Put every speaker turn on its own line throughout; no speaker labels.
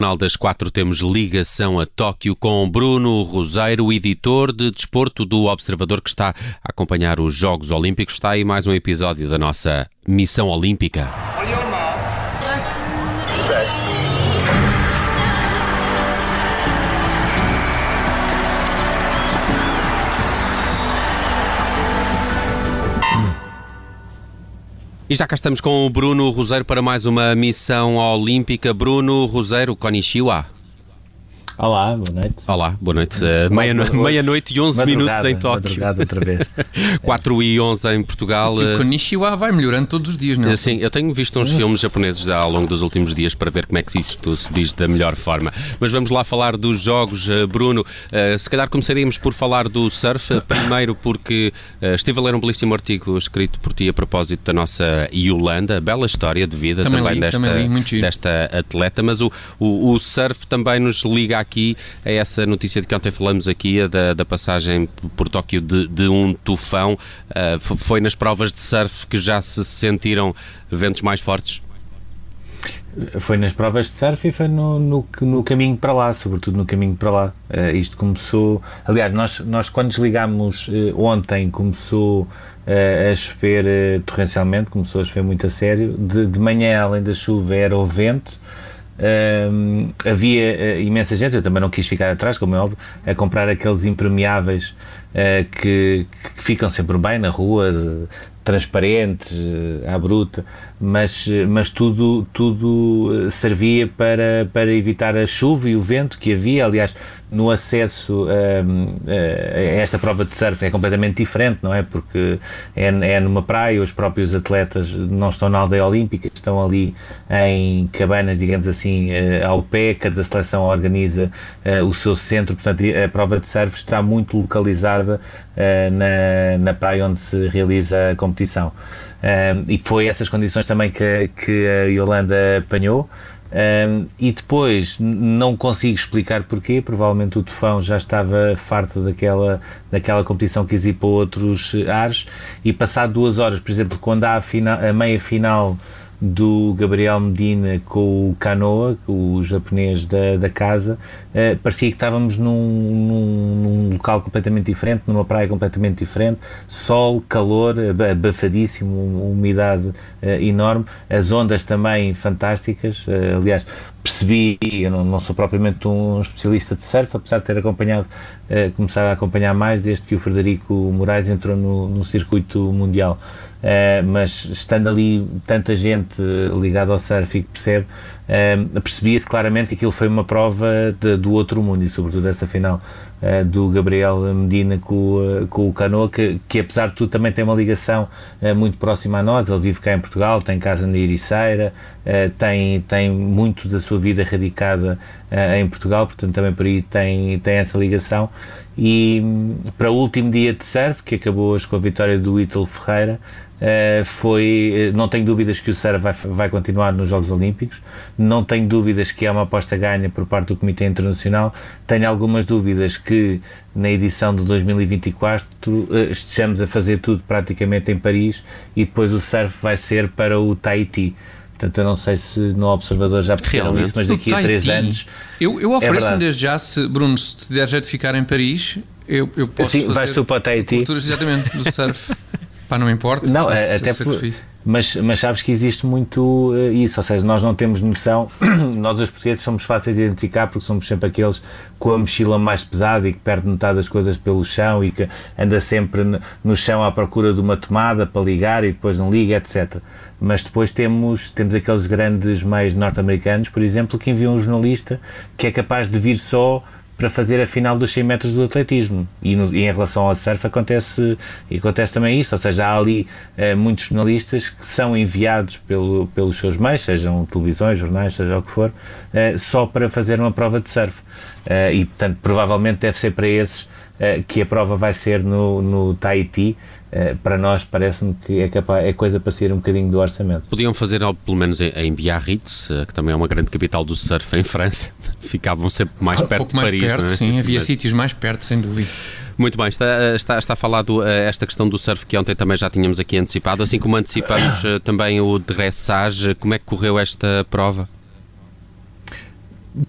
Jornal das Quatro temos ligação a Tóquio com Bruno Roseiro, editor de desporto do Observador, que está a acompanhar os Jogos Olímpicos. Está aí mais um episódio da nossa Missão Olímpica. E já cá estamos com o Bruno Roseiro para mais uma missão olímpica. Bruno Roseiro, Konishiwa.
Olá, boa noite.
Olá, boa noite. Uh, Meia-noite meia e 11 minutos em Tóquio.
outra vez.
4 e 11 em Portugal.
O Konishiwa vai melhorando todos os dias, não é?
Sim, eu tenho visto uns filmes japoneses ao longo dos últimos dias para ver como é que isto se diz da melhor forma. Mas vamos lá falar dos jogos, eh, Bruno. Uh, se calhar começaríamos por falar do surf, primeiro porque uh, estive a ler um belíssimo artigo escrito por ti a propósito da nossa Yolanda, bela história de vida também, também li, desta, também li, desta atleta, mas o, o, o surf também nos liga aqui a essa notícia de que ontem falamos aqui, a da, da passagem por Tóquio de, de um tufão. Uh, foi nas provas de surf que já se sentiram ventos mais fortes?
Foi nas provas de surf e foi no, no, no caminho para lá, sobretudo no caminho para lá. Uh, isto começou. Aliás, nós, nós quando desligámos uh, ontem, começou uh, a chover torrencialmente, começou a chover muito a sério. De, de manhã, além da chuva, era o vento havia uh, imensa gente, eu também não quis ficar atrás, como é óbvio, a comprar aqueles impermeáveis uh, que, que, ficam sempre bem na rua, transparentes, à bruta, mas, mas tudo, tudo servia para, para evitar a chuva e o vento que havia. Aliás, no acesso a, a esta prova de surf é completamente diferente, não é? Porque é, é numa praia, os próprios atletas não estão na aldeia olímpica, estão ali em cabanas, digamos assim, eh, ao pé, cada seleção organiza uh, o seu centro, portanto a prova de surf está muito localizada na, na praia onde se realiza a competição. Uh, e foi essas condições também que, que a Yolanda apanhou. Um, e depois não consigo explicar porquê, provavelmente o Tufão já estava farto daquela, daquela competição que existe para outros ares e passado duas horas, por exemplo, quando há a, a meia final do Gabriel Medina com o Canoa, o japonês da, da casa, uh, parecia que estávamos num, num, num, local completamente diferente, numa praia completamente diferente, sol, calor, abafadíssimo, umidade uh, enorme, as ondas também fantásticas, uh, aliás, percebi, eu não, não, sou propriamente um especialista de surf, apesar de ter acompanhado, começado a acompanhar mais desde que o Frederico Moraes entrou no, no circuito mundial. Uh, mas estando ali tanta gente ligada ao surf e que percebe, uh, percebia-se claramente que aquilo foi uma prova de, do outro mundo e sobretudo essa final uh, do Gabriel Medina com, com o Canoa, que, que apesar de tudo também tem uma ligação muito próxima a nós, ele vive cá em Portugal, tem casa na Ericeira, tem, tem muito da sua vida radicada em Portugal, portanto também por aí tem, tem essa ligação. E um, para o último dia de surf, que acabou hoje com a vitória do Ítalo Ferreira, Uh, foi, eh, não tenho dúvidas que o Serra vai, vai continuar nos Jogos Olímpicos, não tenho dúvidas que é uma aposta ganha por parte do Comitê Internacional, tenho algumas dúvidas que na edição de 2024 uh, eh, estejamos a fazer tudo praticamente em Paris e depois o surf vai ser para o Tahiti. Portanto, eu não sei se no Observador já perceberam isso, mas daqui a três anos.
Eu, eu ofereço-me é desde já, se, Bruno, se te der jeito de ficar em Paris, eu, eu posso. Sim,
vais tu para o Tahiti.
Exatamente, do surf. Pá, não importa.
Não, faço, até mas, mas sabes que existe muito uh, isso, ou seja, nós não temos noção, nós os portugueses somos fáceis de identificar porque somos sempre aqueles com a mochila mais pesada e que perde metade das coisas pelo chão e que anda sempre no chão à procura de uma tomada para ligar e depois não liga, etc. Mas depois temos, temos aqueles grandes meios norte-americanos, por exemplo, que enviam um jornalista que é capaz de vir só para fazer a final dos 100 metros do atletismo. E, no, e em relação ao surf acontece, acontece também isso, ou seja, há ali uh, muitos jornalistas que são enviados pelo, pelos seus meios, sejam televisões, jornais, seja o que for, uh, só para fazer uma prova de surf. Uh, e, portanto, provavelmente deve ser para esses que a prova vai ser no, no Tahiti, eh, para nós parece-me que é, capaz, é coisa para sair um bocadinho do orçamento.
Podiam fazer algo, pelo menos em Biarritz, eh, que também é uma grande capital do surf em França. Ficavam sempre mais perto um pouco de Paris.
Mais perto,
é?
sim, havia Mas... sítios mais perto, sem dúvida.
Muito bem, está, eh, está, está falado esta questão do surf que ontem também já tínhamos aqui antecipado, assim como antecipamos também o dressage. Como é que correu esta prova?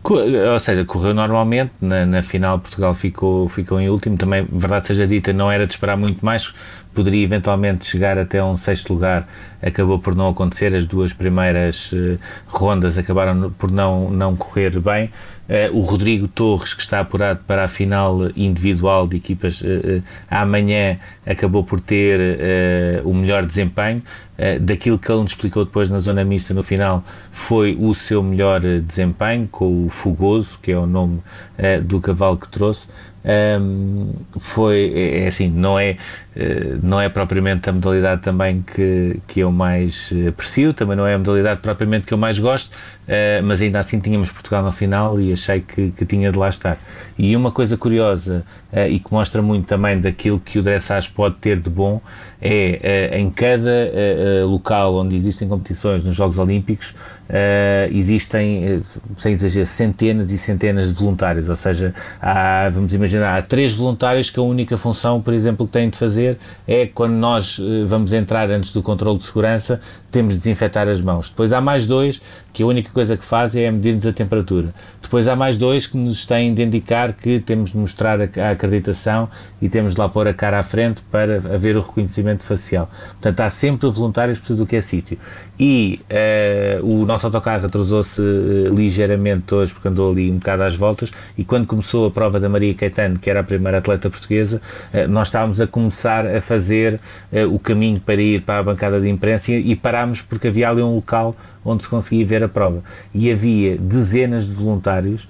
Ou seja, correu normalmente, na, na, final Portugal ficou, ficou em último, também, verdade seja dita, não era de esperar muito mais, poderia eventualmente chegar até um sexto lugar, acabou por não acontecer, as duas primeiras uh, rondas acabaram por não, não correr bem, uh, o Rodrigo Torres, que está apurado para a final individual de equipas uh, amanhã, acabou por ter o melhor desempenho, daquilo que ele nos explicou depois na zona mista no final, foi o seu melhor desempenho, com o Fugoso, que é o nome do cavalo que trouxe, um, foi, é, é, assim, não é, não é propriamente a modalidade também que, que eu mais aprecio, também não é a modalidade propriamente que eu mais gosto, uh, mas ainda assim tínhamos Portugal no final e achei que, que tinha de lá estar. E uma coisa curiosa e que mostra muito também daquilo que o dressage pode ter de bom é em cada local onde existem competições nos Jogos Olímpicos existem, sem exagero, centenas e centenas de voluntários, ou seja, há, vamos imaginar, há três voluntários que a única função, por exemplo, que têm de fazer é quando nós vamos entrar antes do controle de segurança, temos de desinfetar as mãos. Depois há mais dois que a única coisa que fazem é medir-nos a temperatura. Depois há mais dois que nos têm de indicar que temos de mostrar a, acreditação e temos de lá pôr a cara à frente para haver o reconhecimento facial. Portanto, há sempre voluntários por tudo o que é sítio. E uh, o nosso autocarro atrasou-se uh, ligeiramente hoje porque andou ali um bocado às voltas e quando começou a prova da Maria Caetano, que era a primeira atleta portuguesa, uh, nós estávamos a começar a fazer o caminho para ir para a bancada de imprensa e, e parámos porque havia ali um local onde se conseguia ver a prova. E havia dezenas de voluntários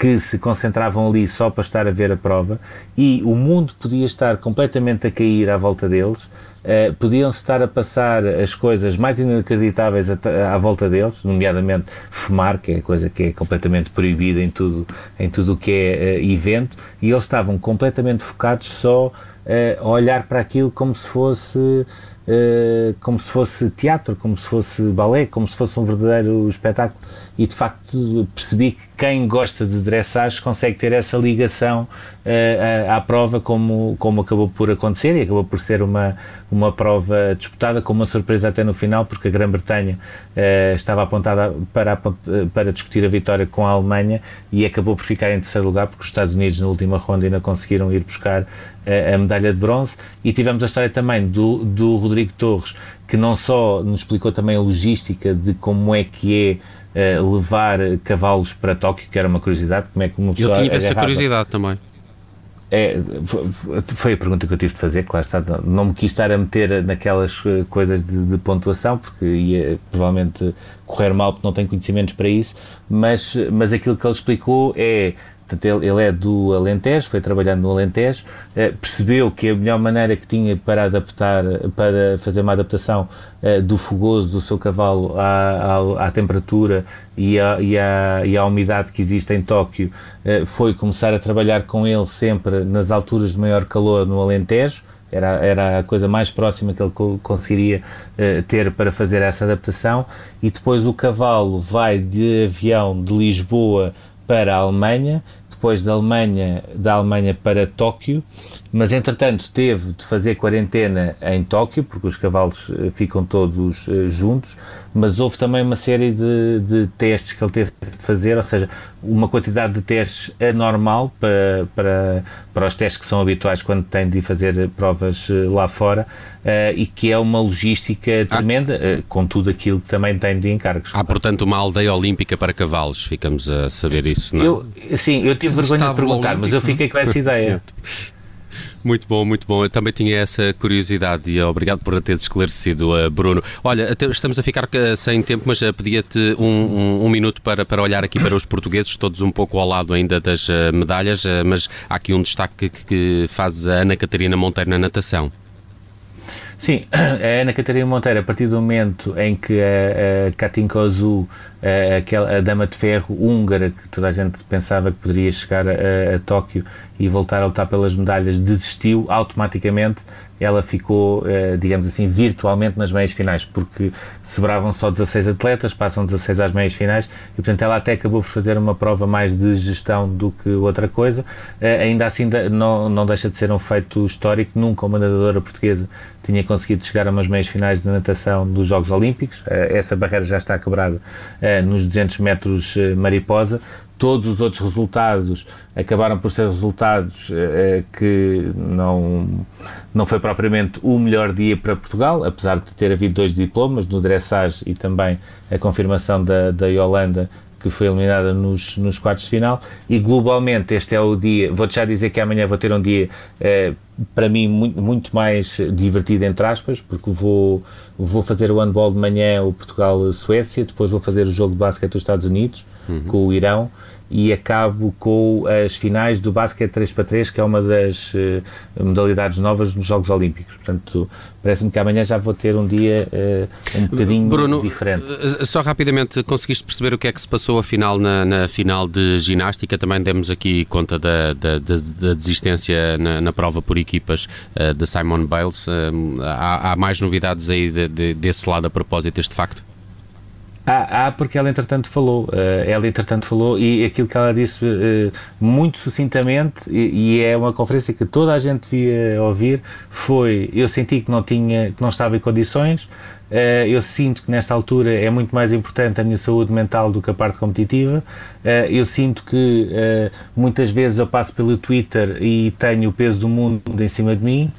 que se concentravam ali só para estar a ver a prova e o mundo podia estar completamente a cair à volta deles, uh, podiam-se estar a passar as coisas mais inacreditáveis à, à, volta deles, nomeadamente fumar, que é coisa que é completamente proibida em tudo em tudo o que é uh, evento, e eles estavam completamente focados só uh, a olhar para aquilo como se fosse eh, como se fosse teatro, como se fosse balé, como se fosse um verdadeiro espetáculo. E de facto percebi que quem gosta de dressage consegue ter essa ligação uh, à prova, como, como acabou por acontecer, e acabou por ser uma, uma prova disputada, com uma surpresa até no final, porque a Grã-Bretanha uh, estava apontada para, para discutir a vitória com a Alemanha e acabou por ficar em terceiro lugar, porque os Estados Unidos, na última ronda, ainda conseguiram ir buscar a medalha de bronze. E tivemos a história também do, do Rodrigo Torres, que não só nos explicou também a logística de como é que é uh, levar cavalos para Tóquio, que era uma curiosidade, como é que uma
pessoa Eu tinha essa curiosidade também.
É, foi a pergunta que eu tive de fazer, claro está, não me quis estar a meter naquelas eh, coisas de, de, pontuação, porque ia provavelmente correr mal porque não tenho conhecimentos para isso, mas, mas aquilo que ele explicou é Portanto, ele, ele, é do Alentejo, foi trabalhando no Alentejo, eh, percebeu que a melhor maneira que tinha para adaptar, para fazer uma adaptação eh, do fogoso do seu cavalo à, à, à temperatura e à, e, à, e à umidade que existe em Tóquio eh, foi começar a trabalhar com ele sempre nas alturas de maior calor no Alentejo. Era, era a coisa mais próxima que ele conseguiria ter para fazer essa adaptação. E depois o cavalo vai de avião de Lisboa para a Alemanha, depois da Alemanha, da Alemanha para Tóquio, mas entretanto teve de fazer quarentena em Tóquio, porque os cavalos eh, ficam todos uh, juntos, mas houve também uma série de, de, testes que ele teve de fazer, ou seja, uma quantidade de testes anormal para, para, para os testes que são habituais quando tem de fazer provas uh, lá fora, e que é uma logística tremenda, ah. com tudo aquilo que também tem de encargos.
Há, portanto, uma aldeia olímpica para cavalos, ficamos a saber isso, não é?
Eu, sim, eu tive vergonha de perguntar, mas eu fiquei com essa ideia.
Muito bom, muito bom. Eu também tinha essa curiosidade e obrigado por teres esclarecido, uh, Bruno. Olha, estamos a ficar uh, sem tempo, mas uh, pedia-te um, um, um, minuto para, para olhar aqui para os portugueses, todos um pouco ao lado ainda das medalhas, mas há aqui um destaque que, que faz a Ana Catarina Monteiro na natação.
Sim, a Ana Catarina Monteiro, a partir do momento em que a, a Katinka Ozu, a, aquela, a dama de ferro húngara, que toda a gente pensava que poderia chegar a, a, a Tóquio e voltar a lutar pelas medalhas, desistiu automaticamente ela ficou, eh, digamos assim, virtualmente nas meias finais, porque sobravam só 16 atletas, passam 16 às meias finais, e portanto ela até acabou por fazer uma prova mais de gestão do que outra coisa. Eh, ainda assim, não, não deixa de ser um feito histórico, nunca uma nadadora portuguesa tinha conseguido chegar a umas meias finais de natação dos Jogos Olímpicos, eh, essa barreira já está quebrada nos 200 metros mariposa. Todos os outros resultados acabaram por ser resultados que não, não foi propriamente o melhor dia para Portugal, apesar de ter havido dois diplomas, no dressage e também a confirmação da, da Yolanda que foi eliminada nos, nos quartos de final e globalmente este é o dia, vou-te já dizer que amanhã vou ter um dia eh, para mim muito, muito, mais divertido entre aspas, porque vou, vou fazer o handball de manhã o Portugal-Suécia, depois vou fazer o jogo de basquete dos Estados Unidos uhum. com o Irão e acabo com as finais do basquete 3 para 3, que é uma das uh, modalidades novas nos Jogos Olímpicos. Portanto, parece-me que amanhã já vou ter um dia uh, um bocadinho
Bruno,
diferente.
Eh, só rapidamente, conseguiste perceber o que é que se passou afinal na, na final de ginástica? Também demos aqui conta da, da, da, da desistência na, na, prova por equipas uh, de Simon Biles. há, há, mais novidades aí de, de, desse lado a propósito deste facto?
Há, há, porque ela entretanto falou, uh, ela entretanto falou e aquilo que ela disse uh, muito sucintamente e, e, é uma conferência que toda a gente ia ouvir foi, eu senti que não tinha, que não estava em condições, uh, eu sinto que nesta altura é muito mais importante a minha saúde mental do que a parte competitiva, eu sinto que muitas vezes eu passo pelo Twitter e tenho o peso do mundo em cima de mim,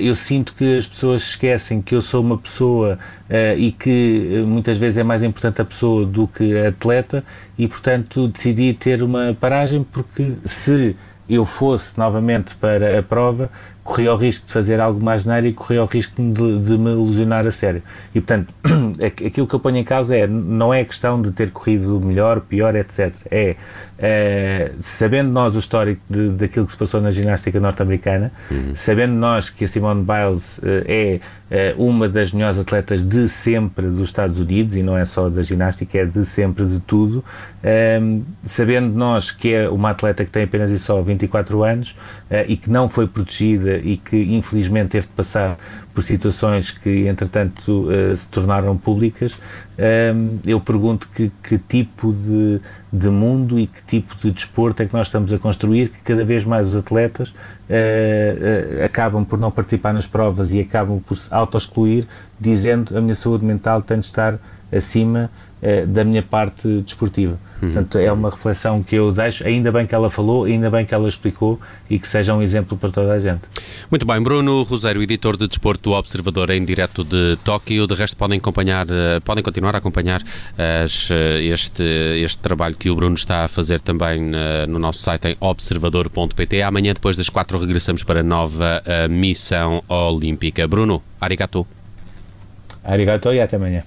eu sinto que as pessoas esquecem que eu sou uma pessoa uh, e que eh, muitas vezes é mais importante a pessoa do que a atleta e, portanto, decidi ter uma paragem porque se eu fosse novamente para a prova, corria o risco de fazer algo mais neiro e corria o risco de, de, me ilusionar a sério. E, portanto, aquilo que eu ponho em causa é, não é questão de ter corrido melhor, pior, etc. É, é sabendo nós o histórico de, daquilo que se passou na ginástica norte-americana, uhum. sabendo nós que a Simone Biles é, é uma das melhores atletas de sempre dos Estados Unidos, e não é só da ginástica, é de sempre de tudo, é, sabendo nós que é uma atleta que tem apenas e só 24 anos é, e que não foi protegida e que infelizmente teve de passar por situações que entretanto uh, se tornaram públicas, eu pergunto que, que tipo de, de, mundo e que tipo de desporto é que nós estamos a construir, que cada vez mais os atletas uh, acabam por não participar nas provas e acabam por se auto-excluir, dizendo a minha saúde mental tem de estar acima da minha parte desportiva. Uhum. Portanto, é uma reflexão que eu deixo. Ainda bem que ela falou, ainda bem que ela explicou e que seja um exemplo para toda a gente.
Muito bem, Bruno Rosário, editor de Desporto do Observador em direto de Tóquio. De resto, podem acompanhar, eh, podem continuar a acompanhar as, eh, este, este trabalho que o Bruno está a fazer também no nosso site em observador.pt. Amanhã, depois das quatro, regressamos para a nova missão olímpica. Bruno, arigato.
Arigato e até amanhã.